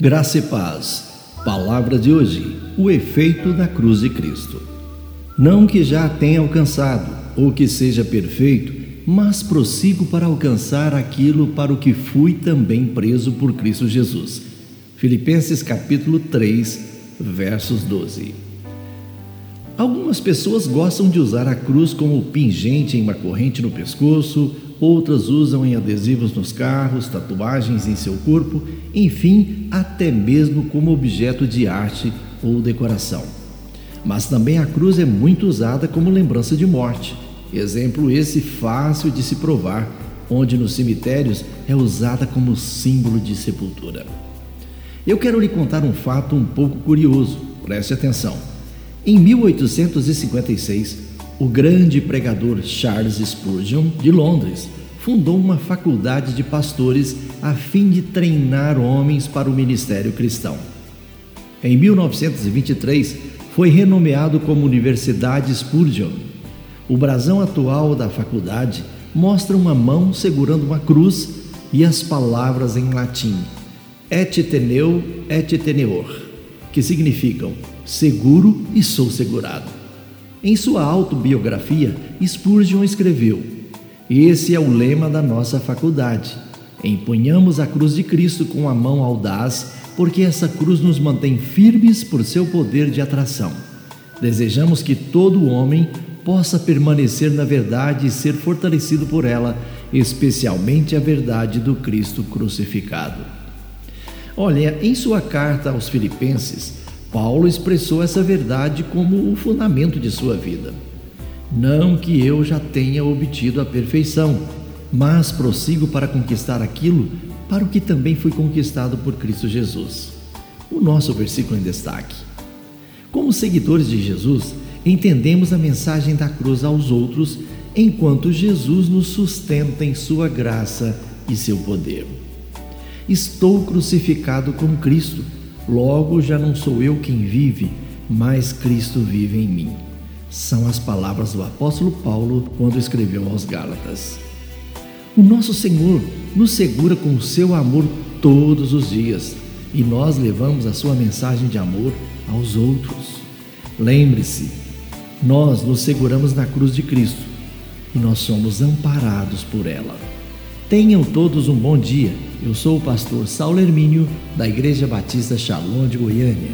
Graça e paz. Palavra de hoje: o efeito da cruz de Cristo. Não que já tenha alcançado ou que seja perfeito, mas prossigo para alcançar aquilo para o que fui também preso por Cristo Jesus. Filipenses capítulo 3, versos 12. Algumas pessoas gostam de usar a cruz como pingente em uma corrente no pescoço, outras usam em adesivos nos carros, tatuagens em seu corpo, enfim, até mesmo como objeto de arte ou decoração. Mas também a cruz é muito usada como lembrança de morte. Exemplo esse fácil de se provar, onde nos cemitérios é usada como símbolo de sepultura. Eu quero lhe contar um fato um pouco curioso, preste atenção. Em 1856, o grande pregador Charles Spurgeon, de Londres, fundou uma faculdade de pastores a fim de treinar homens para o ministério cristão. Em 1923, foi renomeado como Universidade Spurgeon. O brasão atual da faculdade mostra uma mão segurando uma cruz e as palavras em latim et teneu et teneor que significam seguro e sou segurado. Em sua autobiografia, Spurgeon escreveu: Esse é o lema da nossa faculdade. Empunhamos a cruz de Cristo com a mão audaz, porque essa cruz nos mantém firmes por seu poder de atração. Desejamos que todo homem possa permanecer na verdade e ser fortalecido por ela, especialmente a verdade do Cristo crucificado. Olha, em sua carta aos Filipenses, Paulo expressou essa verdade como o fundamento de sua vida. Não que eu já tenha obtido a perfeição, mas prossigo para conquistar aquilo para o que também fui conquistado por Cristo Jesus. O nosso versículo em destaque. Como seguidores de Jesus, entendemos a mensagem da cruz aos outros enquanto Jesus nos sustenta em sua graça e seu poder. Estou crucificado com Cristo, logo já não sou eu quem vive, mas Cristo vive em mim. São as palavras do apóstolo Paulo quando escreveu aos Gálatas. O nosso Senhor nos segura com o seu amor todos os dias e nós levamos a sua mensagem de amor aos outros. Lembre-se, nós nos seguramos na cruz de Cristo e nós somos amparados por ela. Tenham todos um bom dia. Eu sou o pastor Saulo Hermínio, da Igreja Batista Shalom de Goiânia.